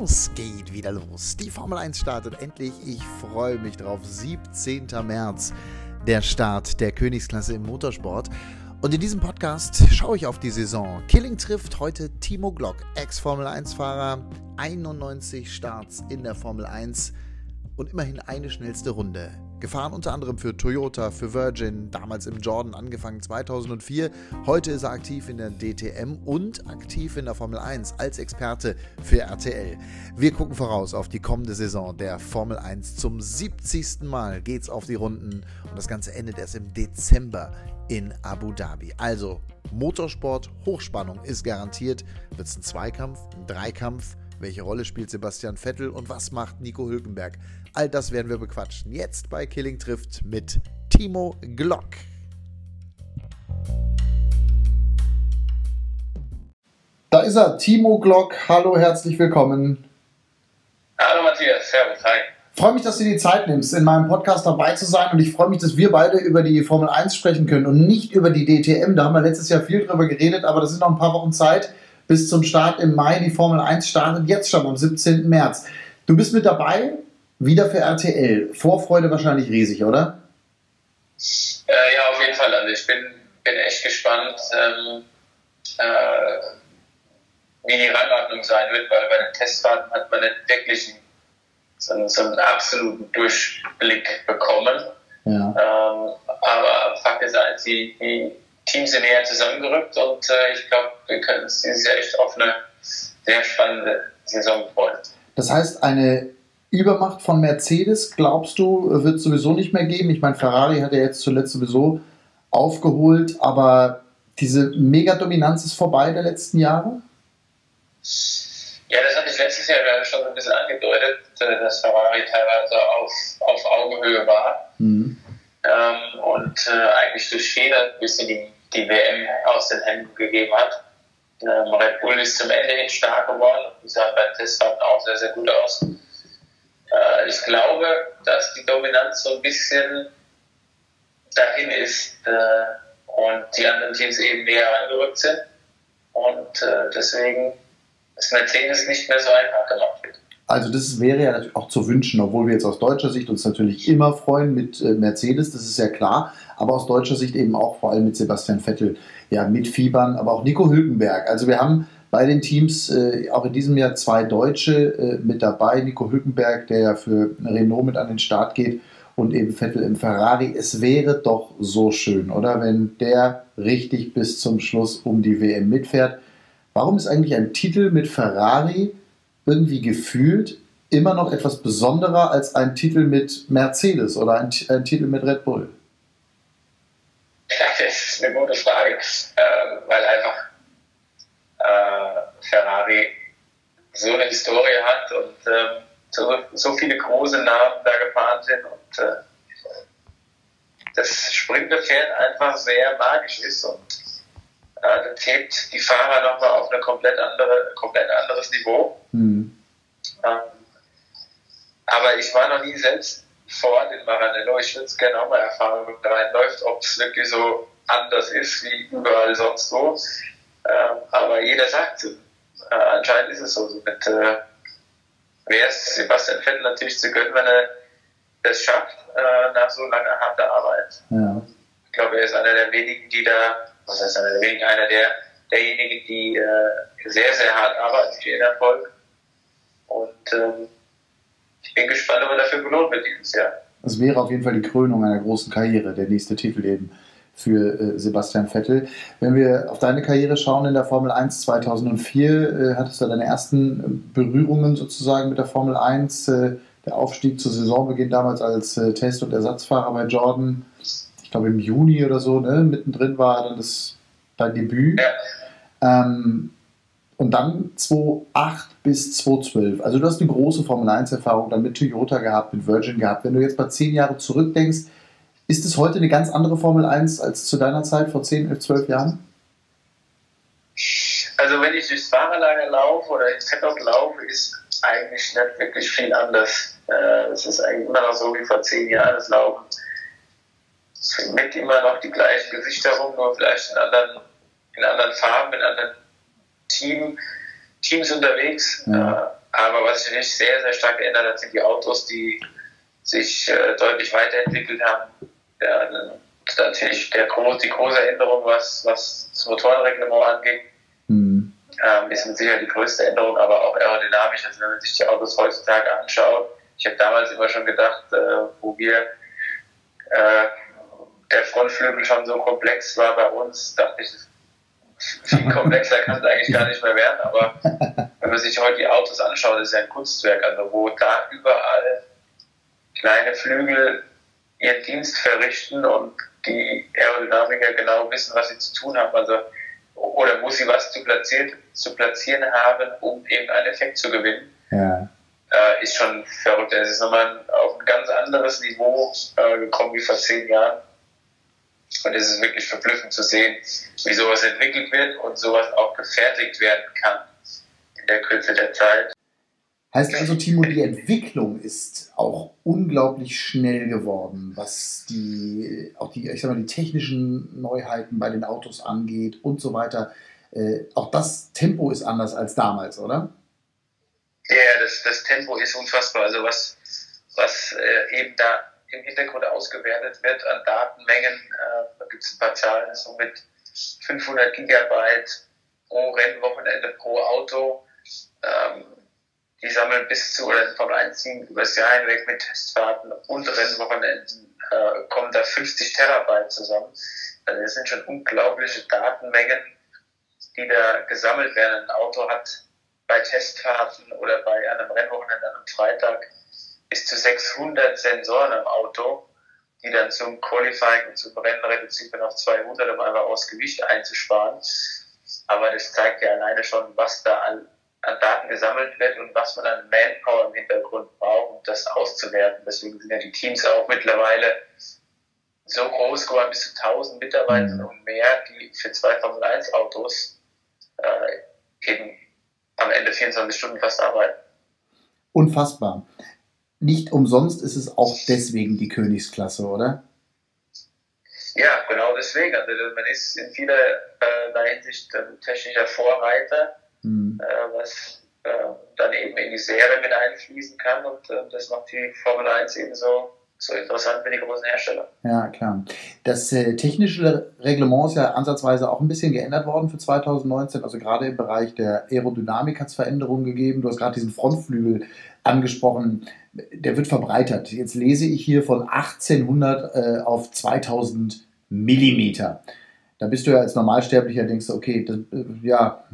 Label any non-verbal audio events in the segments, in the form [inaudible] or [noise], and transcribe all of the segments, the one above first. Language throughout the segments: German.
Es geht wieder los. Die Formel 1 startet endlich. Ich freue mich drauf. 17. März, der Start der Königsklasse im Motorsport. Und in diesem Podcast schaue ich auf die Saison. Killing trifft heute Timo Glock, Ex-Formel 1-Fahrer, 91 Starts in der Formel 1 und immerhin eine schnellste Runde. Gefahren unter anderem für Toyota, für Virgin, damals im Jordan angefangen 2004. Heute ist er aktiv in der DTM und aktiv in der Formel 1 als Experte für RTL. Wir gucken voraus auf die kommende Saison der Formel 1. Zum 70. Mal geht's auf die Runden und das Ganze endet erst im Dezember in Abu Dhabi. Also Motorsport, Hochspannung ist garantiert. Wird es ein Zweikampf, ein Dreikampf? Welche Rolle spielt Sebastian Vettel und was macht Nico Hülkenberg? All das werden wir bequatschen. Jetzt bei Killing trifft mit Timo Glock. Da ist er, Timo Glock. Hallo, herzlich willkommen. Hallo Matthias, servus, hi. Ich freue mich, dass du dir die Zeit nimmst, in meinem Podcast dabei zu sein und ich freue mich, dass wir beide über die Formel 1 sprechen können und nicht über die DTM. Da haben wir letztes Jahr viel drüber geredet, aber das sind noch ein paar Wochen Zeit bis zum Start im Mai. Die Formel 1 startet jetzt schon am 17. März. Du bist mit dabei, wieder für RTL. Vorfreude wahrscheinlich riesig, oder? Äh, ja, auf jeden Fall. Also ich bin, bin echt gespannt, ähm, äh, wie die Rangordnung sein wird, weil bei den Testfahrten hat man nicht wirklich so, einen, so einen absoluten Durchblick bekommen. Ja. Ähm, aber Fakt ist eins, die, die Teams sind näher zusammengerückt und äh, ich glaube, wir können uns dieses Jahr echt auf eine sehr spannende Saison freuen. Das heißt, eine Übermacht von Mercedes, glaubst du, wird es sowieso nicht mehr geben? Ich meine, Ferrari hat ja jetzt zuletzt sowieso aufgeholt, aber diese Megadominanz ist vorbei der letzten Jahre? Ja, das hatte ich letztes Jahr schon ein bisschen angedeutet, äh, dass Ferrari teilweise auf, auf Augenhöhe war. Mhm. Ähm, und äh, eigentlich durch Fehler ein bisschen die, die WM aus den Händen gegeben hat. Ähm, Red Bull ist zum Ende hin stark geworden und die sahen beim Testfahrten auch sehr, sehr gut aus. Äh, ich glaube, dass die Dominanz so ein bisschen dahin ist äh, und die anderen Teams eben näher angerückt sind und äh, deswegen ist Mercedes nicht mehr so einfach gemacht. Also das wäre ja natürlich auch zu wünschen, obwohl wir jetzt aus deutscher Sicht uns natürlich immer freuen mit äh, Mercedes, das ist ja klar, aber aus deutscher Sicht eben auch vor allem mit Sebastian Vettel, ja mit Fiebern, aber auch Nico Hülkenberg. Also wir haben bei den Teams äh, auch in diesem Jahr zwei Deutsche äh, mit dabei. Nico Hülkenberg, der ja für Renault mit an den Start geht und eben Vettel im Ferrari. Es wäre doch so schön, oder? Wenn der richtig bis zum Schluss um die WM mitfährt. Warum ist eigentlich ein Titel mit Ferrari irgendwie gefühlt immer noch etwas besonderer als ein Titel mit Mercedes oder ein, ein Titel mit Red Bull? [laughs] Das ist eine gute Frage, äh, weil einfach äh, Ferrari so eine Historie hat und äh, so, so viele große Namen da gefahren sind und äh, das springende Pferd einfach sehr magisch ist und äh, das hebt die Fahrer nochmal auf ein komplett, andere, komplett anderes Niveau. Mhm. Ähm, aber ich war noch nie selbst vor Ort in Maranello. Ich würde es gerne auch mal erfahren, da reinläuft, ob es wirklich so anders ist wie überall sonst wo. Ähm, aber jeder sagt, äh, anscheinend ist es so. Mit, äh, Wäre es Sebastian Vettel natürlich zu gönnen, wenn er das schafft, äh, nach so langer harter Arbeit. Ja. Ich glaube, er ist einer der wenigen, die da, was heißt einer der wenigen, einer der, derjenigen, die äh, sehr, sehr hart arbeiten für ihren Erfolg. Und ähm, ich bin gespannt, ob er dafür belohnt wird dieses Jahr. Es wäre auf jeden Fall die Krönung einer großen Karriere, der nächste Titel eben für äh, Sebastian Vettel. Wenn wir auf deine Karriere schauen in der Formel 1 2004, äh, hattest du deine ersten Berührungen sozusagen mit der Formel 1, äh, der Aufstieg zu Saisonbeginn damals als äh, Test- und Ersatzfahrer bei Jordan, ich glaube im Juni oder so, ne? mittendrin war dann das, dein Debüt. Ja. Ähm, und dann 2008 bis 2012. Also du hast eine große Formel 1-Erfahrung dann mit Toyota gehabt, mit Virgin gehabt. Wenn du jetzt mal zehn Jahre zurückdenkst, ist es heute eine ganz andere Formel 1 als zu deiner Zeit vor 10, 11, 12 Jahren? Also wenn ich durchs Fahrerlager laufe oder ins Paddock laufe, ist eigentlich nicht wirklich viel anders. Äh, es ist eigentlich immer noch so wie vor zehn Jahren. Es laufen mit immer noch die gleichen Gesichter rum, nur vielleicht in anderen, in anderen Farben, in anderen Team, Teams unterwegs. Ja. Äh, Aber was sich natürlich sehr, sehr stark geändert hat, sind die Autos, die sich äh, deutlich weiterentwickelt haben. Ja, natürlich der, die große Änderung, was, was das Motorenreglement angeht, mhm. ähm, ist mit Sicherheit die größte Änderung, aber auch aerodynamisch. Also wenn man sich die Autos heutzutage anschaut, ich habe damals immer schon gedacht, äh, wo wir äh, der Frontflügel schon so komplex war bei uns, dachte ich, viel [laughs] komplexer kann es eigentlich gar nicht mehr werden. Aber wenn man sich heute die Autos anschaut, ist ja ein Kunstwerk, also wo da überall kleine Flügel ihren Dienst verrichten und die Aerodynamiker genau wissen, was sie zu tun haben. Also oder wo sie was zu platzieren, zu platzieren haben, um eben einen Effekt zu gewinnen. Ja. Äh, ist schon verrückt. Es ist nochmal auf ein ganz anderes Niveau äh, gekommen wie vor zehn Jahren. Und es ist wirklich verblüffend zu sehen, wie sowas entwickelt wird und sowas auch gefertigt werden kann in der Kürze der Zeit. Heißt also, Timo, die Entwicklung ist auch unglaublich schnell geworden, was die, auch die, ich sag mal, die technischen Neuheiten bei den Autos angeht und so weiter. Äh, auch das Tempo ist anders als damals, oder? Ja, das, das Tempo ist unfassbar. Also was, was äh, eben da im Hintergrund ausgewertet wird an Datenmengen. Äh, da gibt es ein paar Zahlen, so mit 500 Gigabyte pro Rennwochenende pro Auto. Ähm, die sammeln bis zu, oder vom Einziehen übers Jahr hinweg mit Testfahrten und Rennwochenenden äh, kommen da 50 Terabyte zusammen. Also das sind schon unglaubliche Datenmengen, die da gesammelt werden. Ein Auto hat bei Testfahrten oder bei einem Rennwochenende am Freitag bis zu 600 Sensoren im Auto, die dann zum Qualifying und zum Rennen reduziert werden auf 200, um einfach aus Gewicht einzusparen. Aber das zeigt ja alleine schon, was da an, an Daten gesammelt wird und was man an Manpower im Hintergrund braucht, um das auszuwerten. Deswegen sind ja die Teams auch mittlerweile so groß geworden, bis zu 1000 Mitarbeitern mhm. und mehr, die für zwei Formel 1 Autos äh, eben am Ende 24 Stunden fast arbeiten. Unfassbar nicht umsonst ist es auch deswegen die Königsklasse, oder? Ja, genau deswegen. Also man ist in vieler äh, Hinsicht ein technischer Vorreiter, mhm. äh, was äh, dann eben in die Serie mit einfließen kann und äh, das macht die Formel 1 eben so so interessant wie die großen Hersteller. Ja, klar. Das äh, technische Reglement ist ja ansatzweise auch ein bisschen geändert worden für 2019. Also gerade im Bereich der Aerodynamik hat es Veränderungen gegeben. Du hast gerade diesen Frontflügel angesprochen. Der wird verbreitert. Jetzt lese ich hier von 1800 äh, auf 2000 Millimeter. Da bist du ja als Normalsterblicher, denkst du, okay, das, äh, ja,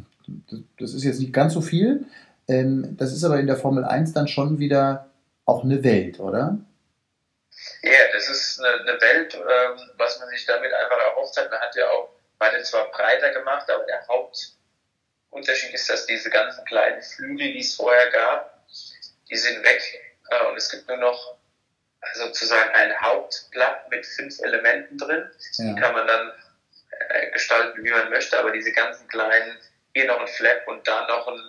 das ist jetzt nicht ganz so viel. Ähm, das ist aber in der Formel 1 dann schon wieder auch eine Welt, oder? Ja, das ist eine, Welt, ähm, was man sich damit einfach erhofft hat. Man hat ja auch beide zwar breiter gemacht, aber der Hauptunterschied ist, dass diese ganzen kleinen Flügel, die es vorher gab, die sind weg äh, und es gibt nur noch sozusagen ein Hauptblatt mit fünf Elementen drin. Ja. Die kann man dann äh, gestalten, wie man möchte, aber diese ganzen kleinen, hier noch ein Flap und da noch ein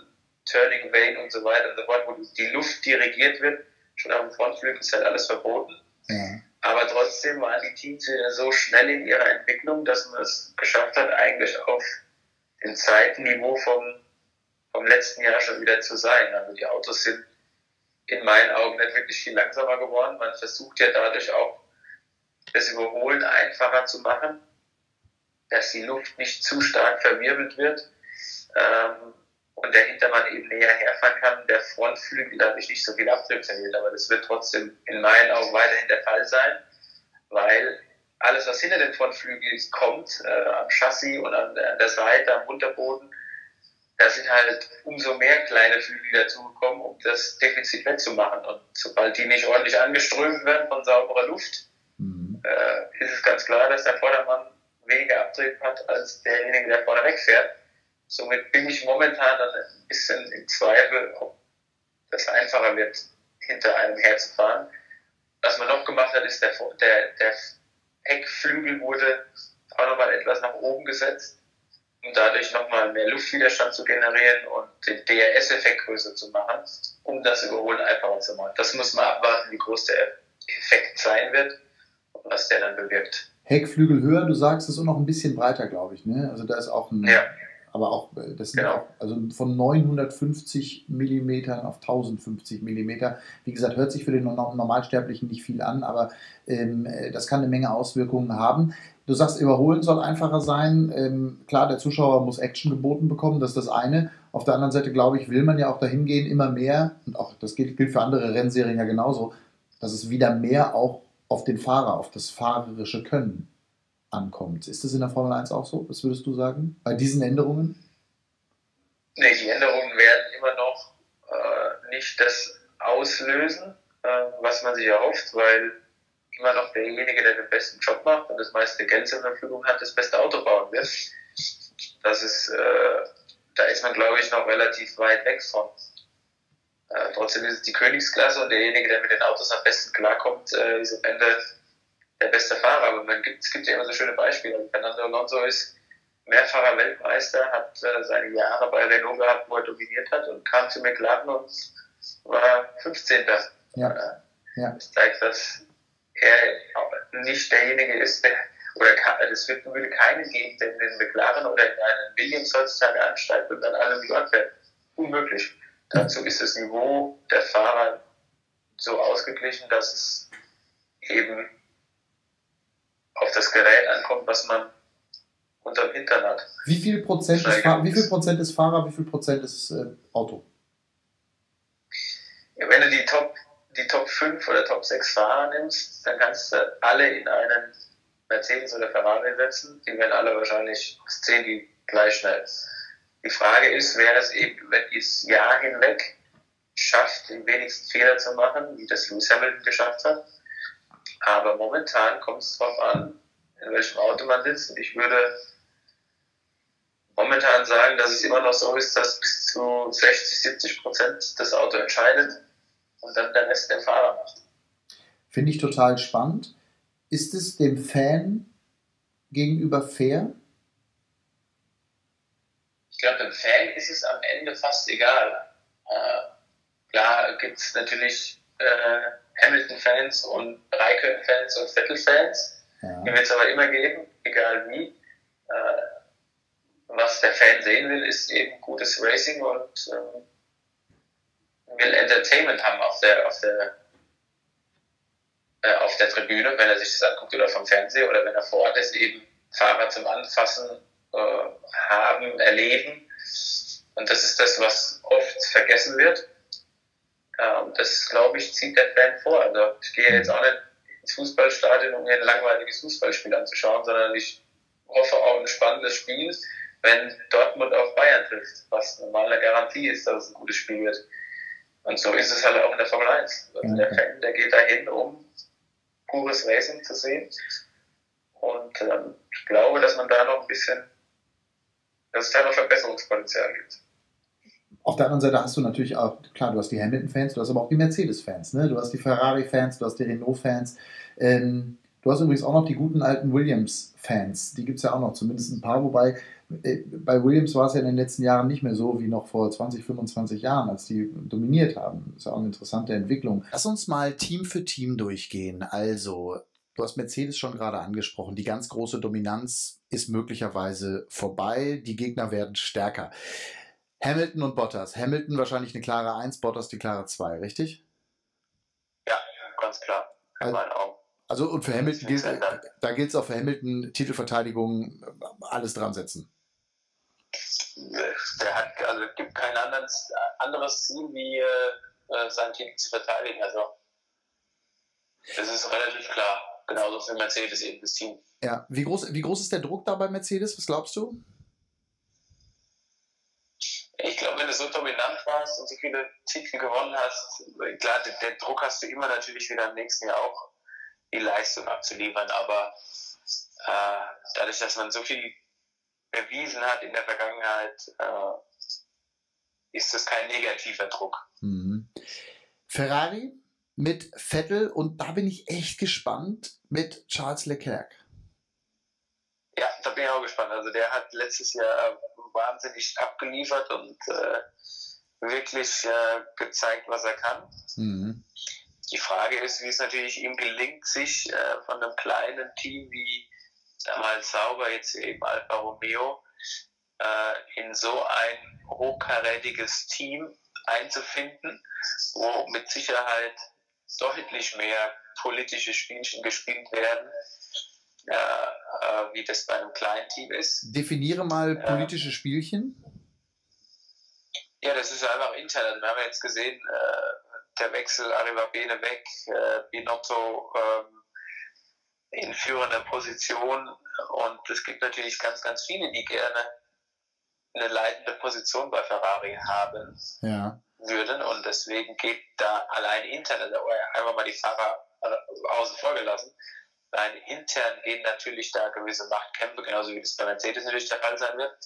Turning Vane und so weiter und so fort, wo die Luft dirigiert wird, schon auf dem Frontflügel ist halt alles verboten. Aber trotzdem waren die Teams wieder so schnell in ihrer Entwicklung, dass man es geschafft hat, eigentlich auf dem Zeitniveau vom, vom letzten Jahr schon wieder zu sein. Also die Autos sind in meinen Augen nicht wirklich viel langsamer geworden. Man versucht ja dadurch auch, das Überholen einfacher zu machen, dass die Luft nicht zu stark verwirbelt wird. Ähm, und der Hintermann eben näher herfahren kann, der Frontflügel dadurch nicht so viel Abtrieb verliert. Aber das wird trotzdem in meinen Augen weiterhin der Fall sein, weil alles, was hinter den Frontflügeln kommt, äh, am Chassis und an, an, der Seite, am Unterboden, da sind halt umso mehr kleine Flügel dazugekommen, um das Defizit wettzumachen. Und sobald die nicht ordentlich angeströmt werden von sauberer Luft, mhm. äh, ist es ganz klar, dass der Vordermann weniger Abtrieb hat als derjenige, der vorne wegfährt. Somit bin ich momentan dann ein bisschen im Zweifel, ob das einfacher wird, hinter einem herzufahren. Was man noch gemacht hat, ist, der, der, der Heckflügel wurde auch nochmal etwas nach oben gesetzt, um dadurch nochmal mehr Luftwiderstand zu generieren und den DRS-Effekt größer zu machen, um das Überholen einfacher zu machen. Das muss man abwarten, wie groß der Effekt sein wird und was der dann bewirkt. Heckflügel höher, du sagst es, ist noch ein bisschen breiter, glaube ich. Ne? Also da ist auch ein, ja aber auch, äh, das sind genau. auch, also von 950 mm auf 1050 mm. Wie gesagt, hört sich für den Normalsterblichen nicht viel an, aber ähm, äh, das kann eine Menge Auswirkungen haben. Du sagst, überholen soll einfacher sein. Ähm, klar, der Zuschauer muss Action geboten bekommen, das ist das eine. Auf der anderen Seite, glaube ich, will man ja auch dahin gehen, immer mehr, und auch das gilt, gilt für andere Rennserien ja genauso, dass es wieder mehr auch auf den Fahrer, auf das fahrerische Können ankommt. Ist das in der Formel 1 auch so? Was würdest du sagen bei diesen Änderungen? Nee, die Änderungen werden immer noch äh, nicht das auslösen, äh, was man sich erhofft, weil immer noch derjenige, der den besten Job macht und das meiste Geld zur Verfügung hat, das beste Auto bauen wird. Das ist, äh, da ist man, glaube ich, noch relativ weit weg von. Äh, trotzdem ist es die Königsklasse und derjenige, der mit den Autos am besten klarkommt, äh, ist am Ende der beste Fahrer. Aber man gibt, es gibt ja immer so schöne Beispiele. Fernando Alonso ist mehrfacher Weltmeister, hat äh, seine Jahre bei Renault gehabt, wo er dominiert hat und kam zu McLaren und war 15. Ja. Äh, ja. Das zeigt, dass er nicht derjenige ist, der, oder es wird, würde keinen geben, der in den McLaren oder in einen Williams heutzutage ansteigt und dann alle New York fährt. Unmöglich. Dazu ist das Niveau der Fahrer so ausgeglichen, dass es eben auf das Gerät ankommt, was man unterm Hintern hat. Wie viel Prozent, ist, wie viel Prozent ist Fahrer, wie viel Prozent ist äh, Auto? Ja, wenn du die Top, die Top 5 oder Top 6 Fahrer nimmst, dann kannst du alle in einen Mercedes oder Ferrari setzen. Die werden alle wahrscheinlich 10 die gleich schnell. Die Frage ist, wer es eben über dieses Jahr hinweg schafft, den wenigsten Fehler zu machen, wie das Lewis Hamilton geschafft hat. Aber momentan kommt es darauf an, in welchem Auto man sitzt. Und ich würde momentan sagen, dass es immer noch so ist, dass bis zu 60, 70 Prozent das Auto entscheidet und dann der Rest der Fahrer macht. Finde ich total spannend. Ist es dem Fan gegenüber fair? Ich glaube, dem Fan ist es am Ende fast egal. Äh, klar gibt es natürlich äh, Hamilton-Fans und Raikkonen-Fans und Vettel-Fans. Ja. Die wird es aber immer geben, egal wie. Äh, was der Fan sehen will, ist eben gutes Racing und äh, will Entertainment haben auf der, auf der, äh, auf der Tribüne, wenn er sich das anguckt oder vom Fernseher oder wenn er vor Ort ist, eben Fahrer zum Anfassen äh, haben, erleben. Und das ist das, was oft vergessen wird. Ähm, das, glaube ich, zieht der Fan vor. Also ich gehe jetzt auch nicht ins Fußballstadion, um mir ein langweiliges Fußballspiel anzuschauen, sondern ich hoffe auf ein spannendes Spiel, wenn Dortmund auf Bayern trifft, was normal eine Garantie ist, dass es ein gutes Spiel wird. Und so ist es halt auch in der Formel 1. Also der Fan, der geht dahin, um pures Racing zu sehen. Und ähm, ich glaube, dass man da noch ein bisschen, dass es da noch Verbesserungspotenzial gibt. Auf der anderen Seite hast du natürlich auch, klar, du hast die Hamilton-Fans, du hast aber auch die Mercedes-Fans, ne? du hast die Ferrari-Fans, du hast die Renault-Fans. Ähm, du hast übrigens auch noch die guten alten Williams-Fans, die gibt es ja auch noch, zumindest ein paar, wobei äh, bei Williams war es ja in den letzten Jahren nicht mehr so wie noch vor 20, 25 Jahren, als die dominiert haben. Ist ja auch eine interessante Entwicklung. Lass uns mal Team für Team durchgehen. Also, du hast Mercedes schon gerade angesprochen. Die ganz große Dominanz ist möglicherweise vorbei. Die Gegner werden stärker. Hamilton und Bottas. Hamilton wahrscheinlich eine klare 1, Bottas die klare 2, richtig? Ja, ganz klar. In also, meinen Augen. Also und für Hamilton gilt, da gilt es auch für Hamilton, Titelverteidigung, alles dran setzen. Der hat, also gibt kein anderes, anderes Ziel, wie äh, seinen Titel zu verteidigen. Also das ist relativ klar. Genauso für Mercedes eben das Team. Ja, wie groß, wie groß ist der Druck da bei Mercedes? Was glaubst du? Ich glaube, wenn du so dominant warst und so viele Titel gewonnen hast, klar, den, den, Druck hast du immer natürlich wieder im nächsten Jahr auch, die Leistung abzuliefern. Aber äh, dadurch, dass man so viel bewiesen hat in der Vergangenheit, äh, ist das kein negativer Druck. Mhm. Ferrari mit Vettel und da bin ich echt gespannt mit Charles Leclerc. Ja, da bin ich auch gespannt. Also der hat letztes Jahr wahnsinnig abgeliefert und äh, wirklich äh, gezeigt, was er kann. Mhm. Die Frage ist, wie es natürlich ihm gelingt, sich äh, von einem kleinen Team wie damals Sauber, jetzt eben Alfa Romeo, äh, in so ein hochkarätiges Team einzufinden, wo mit Sicherheit deutlich mehr politische Spielchen gespielt werden, äh, äh, wie das bei einem kleinen Team ist. Definiere mal politische Spielchen. Ja, das ist einfach intern. Wir haben jetzt gesehen, äh, der Wechsel Arriva Bene weg, äh, Binotto ähm, in führender Position und es gibt natürlich ganz, ganz viele, die gerne eine leitende Position bei Ferrari haben ja. würden und deswegen geht da allein intern, also einfach mal die Fahrer außen vor gelassen, allein intern gehen natürlich da gewisse Machtkämpfe, genauso wie das bei Mercedes natürlich der Fall sein wird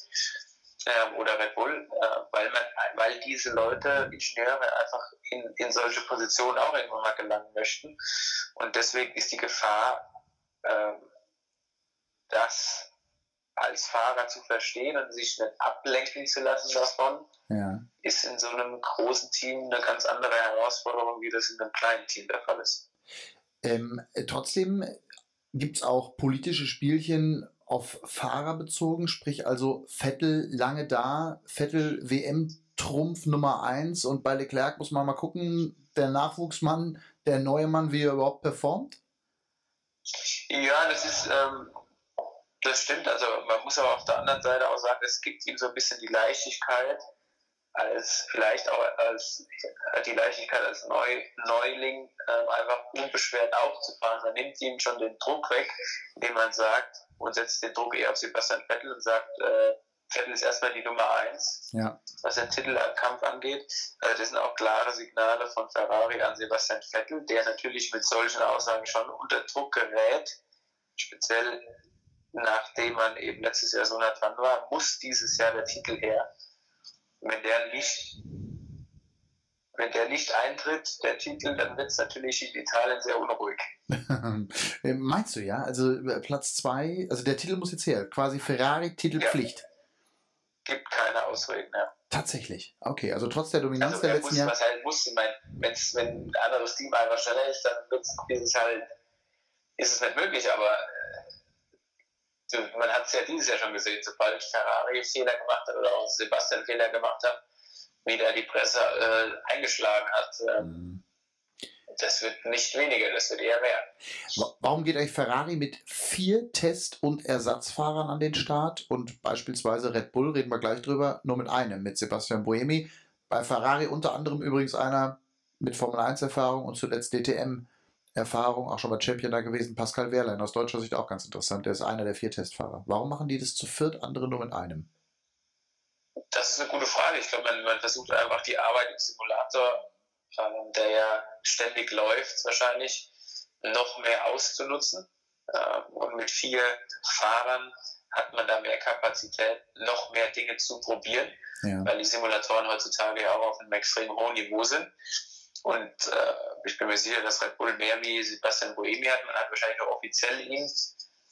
ähm, oder Red Bull, äh, weil man, weil diese Leute, Ingenieure einfach in, in solche Positionen auch irgendwann mal gelangen möchten und deswegen ist die Gefahr, äh, dass als Fahrer zu verstehen und sich nicht ablenken zu lassen davon, ja. ist in so einem großen Team eine ganz andere Herausforderung, wie das in einem kleinen Team der Fall ist. Ähm, trotzdem gibt es auch politische Spielchen auf Fahrer bezogen, sprich also Vettel lange da, Vettel WM-Trumpf Nummer 1 und bei Leclerc muss man mal gucken, der Nachwuchsmann, der neue Mann, wie er überhaupt performt? Ja, das ist, ähm, das stimmt, also man muss aber auf der anderen Seite auch sagen, es gibt ihm so ein bisschen die Leichtigkeit, als vielleicht auch als die Leichtigkeit als Neu, Neuling ähm, einfach unbeschwert aufzufahren. Man nimmt ihm schon den Druck weg, indem man sagt und setzt den Druck eher auf Sebastian Vettel und sagt, äh, Vettel ist erstmal die Nummer eins, ja. was den Titelkampf angeht. Also das sind auch klare Signale von Ferrari an Sebastian Vettel, der natürlich mit solchen Aussagen schon unter Druck gerät, speziell nachdem man eben letztes Jahr so nah dran war, muss dieses Jahr der Titel her. Wenn der nicht, wenn der nicht eintritt, der Titel, dann wird es natürlich in Italien sehr unruhig. [laughs] Meinst du ja? Also äh, Platz zwei, also der Titel muss jetzt her, quasi Ferrari Titelpflicht. Ja. Gibt keine Ausreden, ja. Tatsächlich. Okay, also trotz der Dominanz also, der letzten Jahre. Was halt muss, ich meine, wenn's, wenn ein anderes Team einfach schneller ist, dann ist es halt, ist es nicht möglich, aber äh, man hat es ja dieses Jahr schon gesehen, sobald Ferrari Fehler gemacht hat oder auch Sebastian Fehler gemacht hat, wie da die Presse äh, eingeschlagen hat. Äh, mhm. Das wird nicht weniger, das wird eher mehr. Warum geht euch Ferrari mit vier Test- und Ersatzfahrern an den Start und beispielsweise Red Bull, reden wir gleich drüber, nur mit einem, mit Sebastian Buemi? Bei Ferrari unter anderem übrigens einer mit Formel 1 Erfahrung und zuletzt DTM Erfahrung, auch schon bei Champion da gewesen. Pascal Wehrlein, aus deutscher Sicht auch ganz interessant. Der ist einer der vier Testfahrer. Warum machen die das zu viert, andere nur mit einem? Das ist eine gute Frage. Ich glaube, man, man versucht einfach die Arbeit im Simulator, ähm, der ja ständig läuft, wahrscheinlich noch mehr auszunutzen. Ähm, und mit vier Fahrern hat man da mehr Kapazität, noch mehr Dinge zu probieren, ja. weil die Simulatoren heutzutage ja auch auf einem extrem hohen Niveau sind. Und äh, ich bin mir sicher, dass Red Bull mehr wie Sebastian Boemi hat. Man hat wahrscheinlich auch offiziell ihn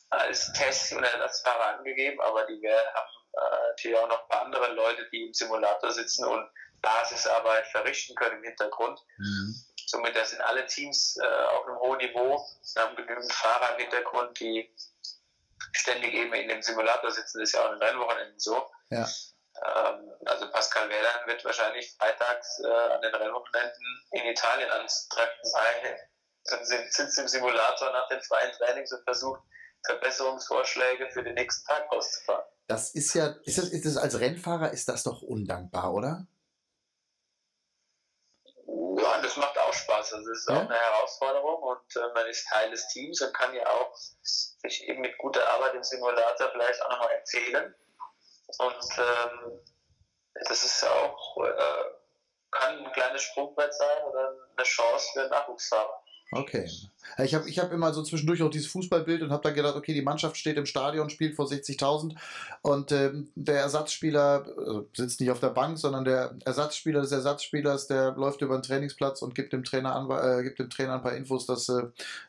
als Test- und Ersatzfahrer angegeben, aber die haben äh, natürlich auch noch ein paar andere Leute, die im Simulator sitzen und Basisarbeit verrichten können im Hintergrund. Mhm. Somit das sind alle Teams äh, auf einem hohen Niveau. Wir haben genügend Fahrer im Hintergrund, die ständig eben in dem Simulator sitzen. Das ist ja auch in Rennwochenenden so. Ja. Ähm, also Pascal Wehrlein wird wahrscheinlich freitags äh, an den Rennwochenenden in Italien ans Treffen sein und sitzt im Simulator nach den freien Trainings und versucht Verbesserungsvorschläge für den nächsten Tag auszufahren. Das ist ja, ist das, ist das als Rennfahrer ist das doch undankbar, oder? Ja, das macht auch Spaß. Also es ist ja? auch eine Herausforderung und äh, man ist Teil des Teams und kann ja auch sich eben mit guter Arbeit im Simulator vielleicht auch nochmal empfehlen. Und ähm, das ist ja auch, äh, kann ein kleines Sprungbrett sein oder eine Chance für Nachwuchsfahrer. Okay. Ich habe ich hab immer so zwischendurch auch dieses Fußballbild und habe dann gedacht, okay, die Mannschaft steht im Stadion, spielt vor 60.000 und ähm, der Ersatzspieler also sitzt nicht auf der Bank, sondern der Ersatzspieler des Ersatzspielers, der läuft über den Trainingsplatz und gibt dem Trainer an, äh, gibt dem Trainer ein paar Infos, dass äh,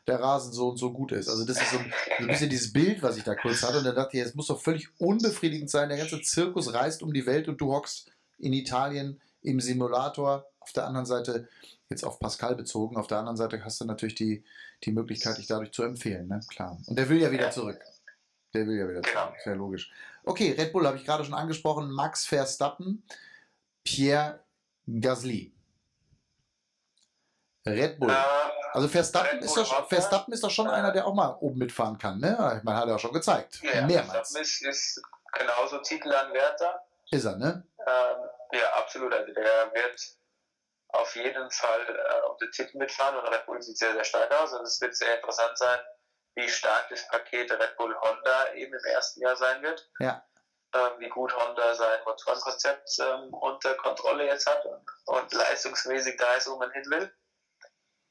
der Rasen so und so gut ist. Also das ist so ein, so ein bisschen dieses Bild, was ich da kurz hatte und dann dachte ich, es muss doch völlig unbefriedigend sein. Der ganze Zirkus reist um die Welt und du hockst in Italien im Simulator. Auf der anderen Seite jetzt auf Pascal bezogen. Auf der anderen Seite hast du natürlich die, die Möglichkeit, dich dadurch zu empfehlen, ne? Klar. Und der will ja wieder zurück. Der will ja wieder zurück. Sehr logisch. Okay, Red Bull habe ich gerade schon angesprochen. Max Verstappen, Pierre Gasly. Red Bull. Äh, also Verstappen, ist doch, Verstappen ist doch schon einer, der auch mal oben mitfahren kann. Ne? Man hat ja auch schon gezeigt. Ja, Mehrmals. Verstappen ist, ist genauso Titelanwärter. Ist er, ne? Ähm, ja, absolut. Also der wird auf jeden Fall äh, um den Titel mitfahren und Red Bull sieht sehr, sehr stark aus. Und es wird sehr interessant sein, wie stark das Paket Red Bull Honda eben im ersten Jahr sein wird. Ja. Ähm, wie gut Honda sein Motorenkonzept ähm, unter Kontrolle jetzt hat und, und, leistungsmäßig da ist, wo man hin will.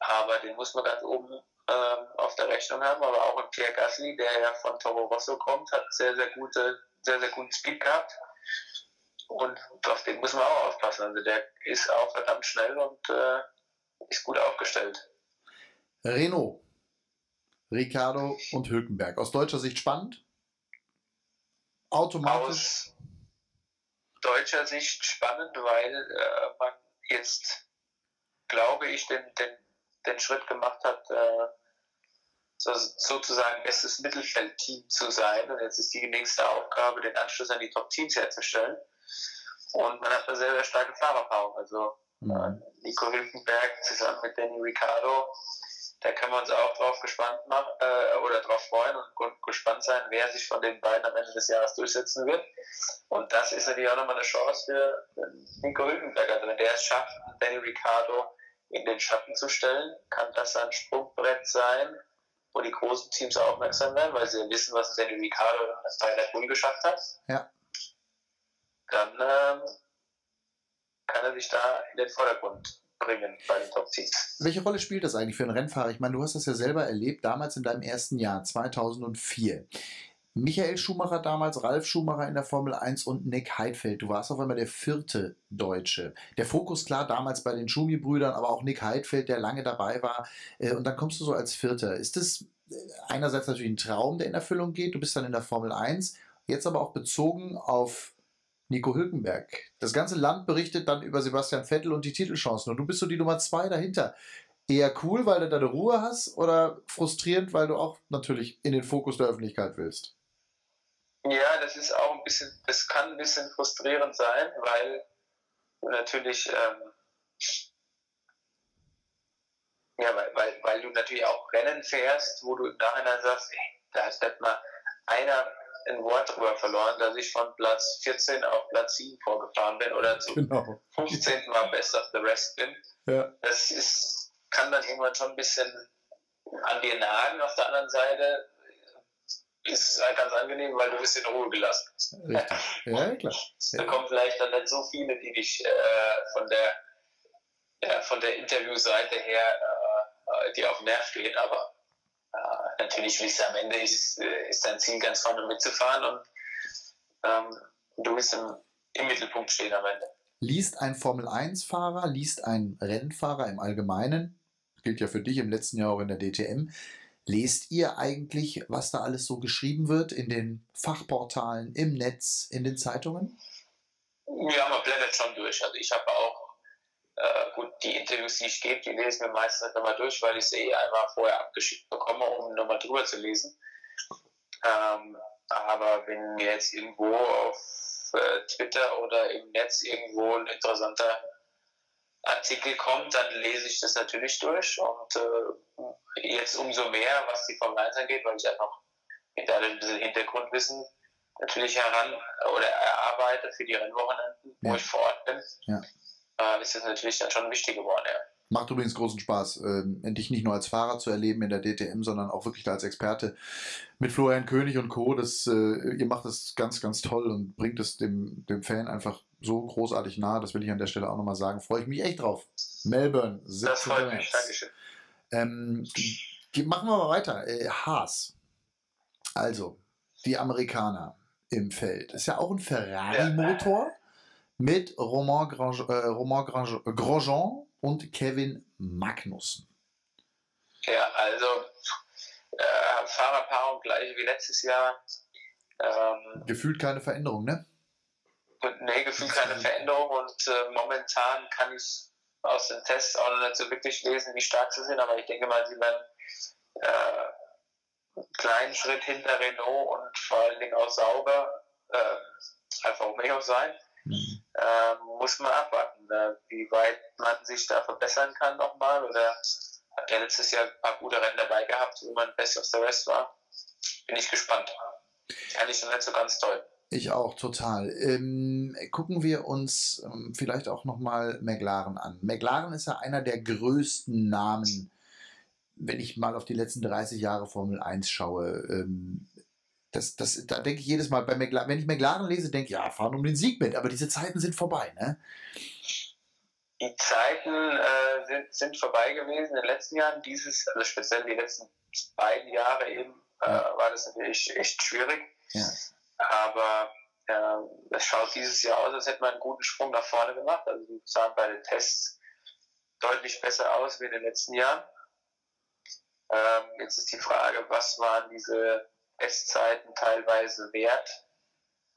Aber den muss man ganz oben ähm, auf der Rechnung haben. Aber auch ein Pierre Gasly, der ja von Toro Rosso kommt, hat sehr, sehr gute, sehr, sehr guten Speed gehabt. Und auf den muss man auch aufpassen. Also der ist auch verdammt schnell und äh, ist gut aufgestellt. Renault, Ricardo und Hülkenberg. Aus deutscher Sicht spannend? Automatisch? Aus deutscher Sicht spannend, weil äh, man jetzt, glaube ich, den, den, den Schritt gemacht hat, äh, so, sozusagen bestes Mittelfeldteam zu sein. Und jetzt ist die nächste Aufgabe, den Anschluss an die Top-Teams herzustellen. Und man hat eine sehr, sehr starke Fahrerpaarung. Also mhm. Äh, Nico Hülkenberg zusammen mit Danny Ricciardo, da können wir uns auch drauf gespannt machen äh, oder drauf freuen und gespannt sein, wer sich von den beiden am Ende des Jahres durchsetzen wird. Und das ist natürlich auch nochmal eine Chance für Nico Hülkenberg. Also wenn der es schafft, Danny Ricciardo in den Schatten zu stellen, kann das ein Sprungbrett sein, wo die großen Teams aufmerksam werden, weil sie wissen, was Danny Ricciardo bei Red Bull geschafft hat. Ja dann ähm, kann er sich da in den Vordergrund bringen bei den Top 10. Welche Rolle spielt das eigentlich für einen Rennfahrer? Ich meine, du hast das ja selber erlebt, damals in deinem ersten Jahr, 2004. Michael Schumacher damals, Ralf Schumacher in der Formel 1 und Nick Heidfeld. Du warst auf einmal der vierte Deutsche. Der Fokus klar damals bei den Schumi-Brüdern, aber auch Nick Heidfeld, der lange dabei war. Äh, und dann kommst du so als Vierter. Ist das äh, einerseits natürlich ein Traum, der in Erfüllung geht? Du bist dann in der Formel 1, jetzt aber auch bezogen auf Nico Hülkenberg. Das ganze Land berichtet dann über Sebastian Vettel und die Titelchancen. Und du bist so die Nummer zwei dahinter. Eher cool, weil du deine Ruhe hast oder frustrierend, weil du auch natürlich in den Fokus der Öffentlichkeit willst? Ja, das ist auch ein bisschen, das kann ein bisschen frustrierend sein, weil du natürlich, ähm, ja, weil, weil, weil du natürlich auch Rennen fährst, wo du im Nachhinein sagst, ey, da hat mal einer ein Wort drüber verloren, dass ich von Platz 14 auf Platz 7 vorgefahren bin oder zum genau. 15. Mal Best of the Rest bin. Ja. Das ist, kann dann irgendwann schon ein bisschen an dir nagen. Auf der anderen Seite ist es halt ganz angenehm, weil du bist in Ruhe gelassen. Richtig. Ja, klar. Da kommen vielleicht dann nicht so viele, die dich äh, von der ja, von der Interviewseite her äh, die auf Nerv gehen, aber äh, natürlich willst du am Ende ist, äh, ist dein Ziel ganz vorne mitzufahren und ähm, du willst im, im Mittelpunkt stehen am Ende. Liest ein Formel-1-Fahrer, liest ein Rennfahrer im Allgemeinen, gilt ja für dich im letzten Jahr auch in der DTM, lest ihr eigentlich, was da alles so geschrieben wird in den Fachportalen, im Netz, in den Zeitungen? Ja, man blendet schon durch. Also ich habe auch äh, gut, die Interviews, die ich gebe, die lese ich mir meistens nicht nochmal durch, weil ich sie eh einmal vorher abgeschickt bekomme, um nochmal drüber zu lesen. Ähm, aber wenn mir jetzt irgendwo auf äh, Twitter oder im Netz irgendwo ein interessanter Artikel kommt, dann lese ich das natürlich durch und äh, jetzt umso mehr, was die Formel 1 angeht, weil ich ja noch mit all diesem Hintergrundwissen natürlich heran oder erarbeite für die Rennwochenenden, wo ich vor Ort bin. Ja äh, ist das natürlich dann schon wichtig geworden, ja. Macht übrigens großen Spaß, äh, dich nicht nur als Fahrer zu erleben in der DTM, sondern auch wirklich als Experte mit Florian König und Co. Das, äh, ihr macht das ganz, ganz toll und bringt es dem, dem Fan einfach so großartig nahe. Das will ich an der Stelle auch nochmal sagen. Freue ich mich echt drauf. Melbourne, 17. Das freut mich, Dankeschön. Ähm, machen wir mal weiter. Äh, Haas. Also, die Amerikaner im Feld. Ist ja auch ein Ferrari-Motor. Mit Romain, Grange, äh, Romain Grange, Grosjean und Kevin Magnussen. Ja, also äh, Fahrerpaarung gleich wie letztes Jahr. Ähm, gefühlt keine Veränderung, ne? Nee, gefühlt keine Veränderung und äh, momentan kann ich aus den Tests auch noch nicht so wirklich lesen, wie stark sie sind, aber ich denke mal, sie werden äh, einen kleinen Schritt hinter Renault und vor allen Dingen auch sauber äh, Alfa Romeo sein. Mhm. Äh, muss man abwarten, äh, wie weit man sich da verbessern kann nochmal. Oder hat er letztes Jahr ein paar gute Rennen dabei gehabt, wo man Best of the Rest war. Bin ich gespannt. Kann ich noch nicht so ganz toll. Ich auch, total. Ähm, gucken wir uns ähm, vielleicht auch nochmal McLaren an. McLaren ist ja einer der größten Namen, wenn ich mal auf die letzten 30 Jahre Formel 1 schaue. Ähm, das, das, da denke ich jedes Mal, bei McLaren, wenn ich McLaren lese, denke ich, ja, fahren um den Sieg mit, aber diese Zeiten sind vorbei, ne? Die Zeiten äh, sind, sind vorbei gewesen in den letzten Jahren. Dieses, also speziell die letzten beiden Jahre eben, äh, war das natürlich echt schwierig. Ja. Aber äh, es schaut dieses Jahr aus, als hätte man einen guten Sprung nach vorne gemacht. Also die sahen bei den Tests deutlich besser aus wie in den letzten Jahren. Ähm, jetzt ist die Frage, was waren diese Testzeiten teilweise wert?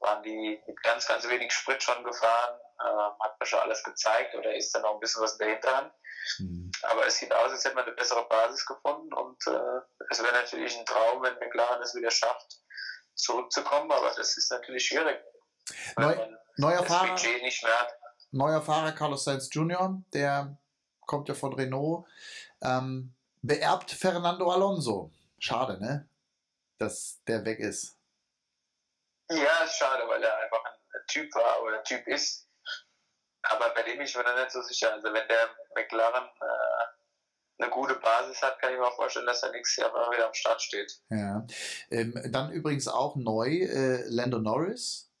Waren die mit ganz, ganz wenig Sprit schon gefahren? Ähm, hat man schon alles gezeigt oder ist da noch ein bisschen was dahinter? Mhm. Aber es sieht aus, als hätte man eine bessere Basis gefunden und äh, es wäre natürlich ein Traum, wenn McLaren es wieder schafft, zurückzukommen, aber das ist natürlich schwierig. Neu, neuer Fahrer, Neuer Fahrer Carlos Sainz Jr., der kommt ja von Renault, ähm, beerbt Fernando Alonso. Schade, ne? Dass der weg ist. Ja, schade, weil er einfach ein Typ war oder ein Typ ist. Aber bei dem ich mir da nicht so sicher. Also wenn der McLaren äh, eine gute Basis hat, kann ich mir auch vorstellen, dass er nächstes Jahr mal wieder am Start steht. Ja. Ähm, dann übrigens auch neu äh, Lando Norris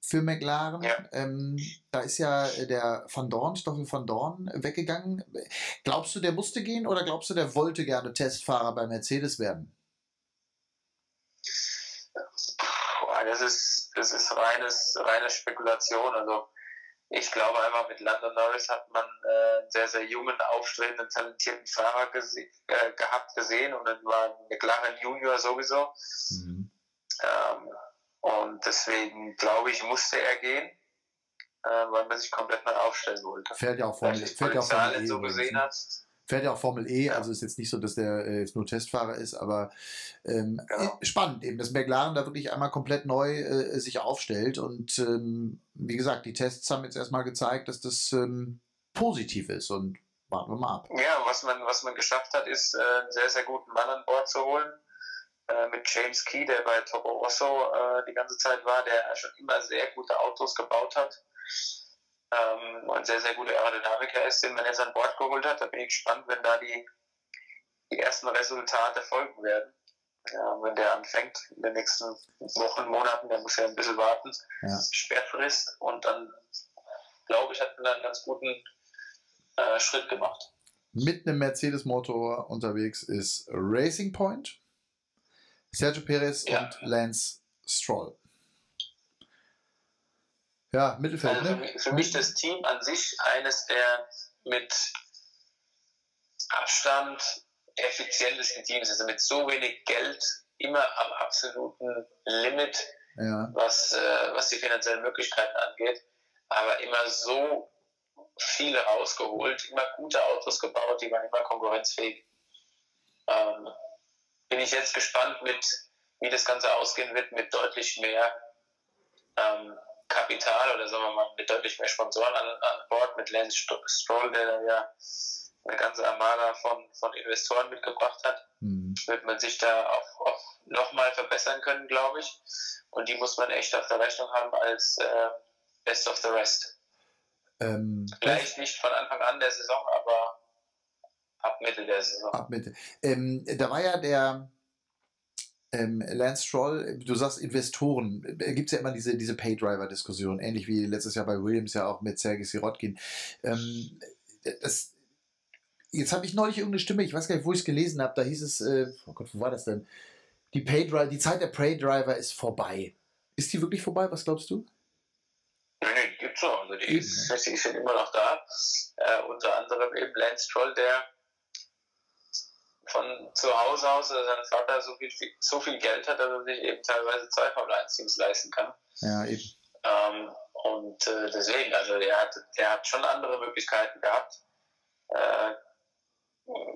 für McLaren. Ja. Ähm, da ist ja der Van Dorn, Stoffel Van Dorn, weggegangen. Glaubst du, der musste gehen oder glaubst du, der wollte gerne Testfahrer bei Mercedes werden? Das ist, das ist reines, reine Spekulation. Also ich glaube einfach, mit Lando Norris hat man äh, einen sehr, sehr jungen, aufstrebenden, talentierten Fahrer gese äh, gehabt, gesehen und dann war McLaren Junior sowieso. Mhm. Ähm, und deswegen glaube ich, musste er gehen, äh, weil man sich komplett neu aufstellen wollte. Fährt ja auch Formel, fährt ja auch E. So gesehen hat. Fährt ja auch Formel E, ja. also ist jetzt nicht so, dass der äh, jetzt nur Testfahrer ist, aber ähm. Äh, spannend eben, dass McLaren da wirklich einmal komplett neu äh, sich aufstellt und ähm, wie gesagt, die Tests haben jetzt erstmal gezeigt, dass das ähm, positiv ist und warten wir mal ab. Ja, was man, was man geschafft hat, ist äh, einen sehr, sehr guten Mann an Bord zu holen äh, mit James Key, der bei Toro Rosso äh, die ganze Zeit war, der schon immer sehr gute Autos gebaut hat ähm, und sehr, sehr guter Aerodynamiker ist, den man jetzt an Bord geholt hat. Da bin ich gespannt, wenn da die, die ersten Resultate folgen werden. Ja, wenn der anfängt in den nächsten Wochen, Monaten, der muss ja ein bisschen warten, ja. Sperrfrist und dann glaube ich, hat man einen ganz guten äh, Schritt gemacht. Mit einem Mercedes-Motor unterwegs ist Racing Point, Sergio Perez ja. und Lance Stroll. Ja, Mittelfeld. Also ne? Für mich das Team an sich eines der mit Abstand effizientesten Teams, also mit so wenig Geld immer am absoluten Limit, ja. was, äh, was die finanziellen Möglichkeiten angeht, aber immer so viele rausgeholt, immer gute Autos gebaut, die waren immer konkurrenzfähig. Ähm, bin ich jetzt gespannt, mit, wie das Ganze ausgehen wird, mit deutlich mehr ähm, Kapital oder sagen wir mal mit deutlich mehr Sponsoren an, an Bord, mit Lance Stroll, der da ja eine ganze Armada von, von Investoren mitgebracht hat, mhm. wird man sich da auch, auch nochmal verbessern können, glaube ich. Und die muss man echt auf der Rechnung haben als äh, Best of the Rest. Ähm, Vielleicht nicht von Anfang an der Saison, aber ab Mitte der Saison. Ab Mitte. Ähm, da war ja der ähm, Lance Stroll, du sagst Investoren, da gibt es ja immer diese, diese Pay-Driver-Diskussion, ähnlich wie letztes Jahr bei Williams ja auch mit Sergei Sirotkin. Ähm, das, jetzt habe ich neulich irgendeine Stimme, ich weiß gar nicht, wo ich es gelesen habe, da hieß es, äh, oh Gott, wo war das denn? Die, Pay die Zeit der Pay-Driver ist vorbei. Ist die wirklich vorbei? Was glaubst du? Nee, nee, gibt's noch. Also die, ist, die sind immer noch da. Äh, unter anderem eben Lance Stroll, der von zu Hause aus, dass sein Vater so viel, so viel Geld hat, dass er sich eben teilweise zwei Formel 1 Teams leisten kann. Ja, eben. Ähm, und äh, deswegen, also er hat, er hat schon andere Möglichkeiten gehabt. Äh,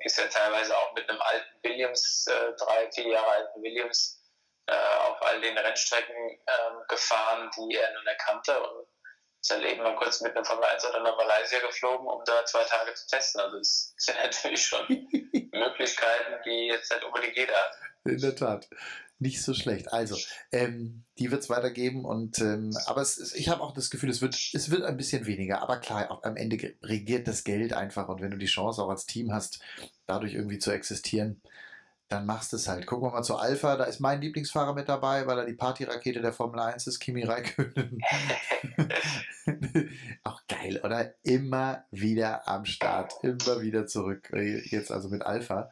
ist ja teilweise auch mit einem alten Williams, äh, drei, vier Jahre alten Williams, äh, auf all den Rennstrecken äh, gefahren, die er nun erkannte. Und sein Leben mal kurz mit einem Formel 1 oder nach Malaysia geflogen, um da zwei Tage zu testen. Also das sind [laughs] natürlich schon [laughs] Möglichkeiten, die jetzt nicht unbedingt jeder hat. In der Tat. Nicht so schlecht. Also, ähm, die wird es weitergeben und ähm, aber es ich habe auch das Gefühl, es wird, es wird ein bisschen weniger. Aber klar, auch am Ende regiert das Geld einfach und wenn du die Chance auch als Team hast, dadurch irgendwie zu existieren, dann machst du es halt. Gucken wir mal zu Alpha, da ist mein Lieblingsfahrer mit dabei, weil er die Partyrakete der Formel 1 ist, Kimi Räikkönen. [laughs] Auch geil, oder? Immer wieder am Start, immer wieder zurück. Jetzt also mit Alpha.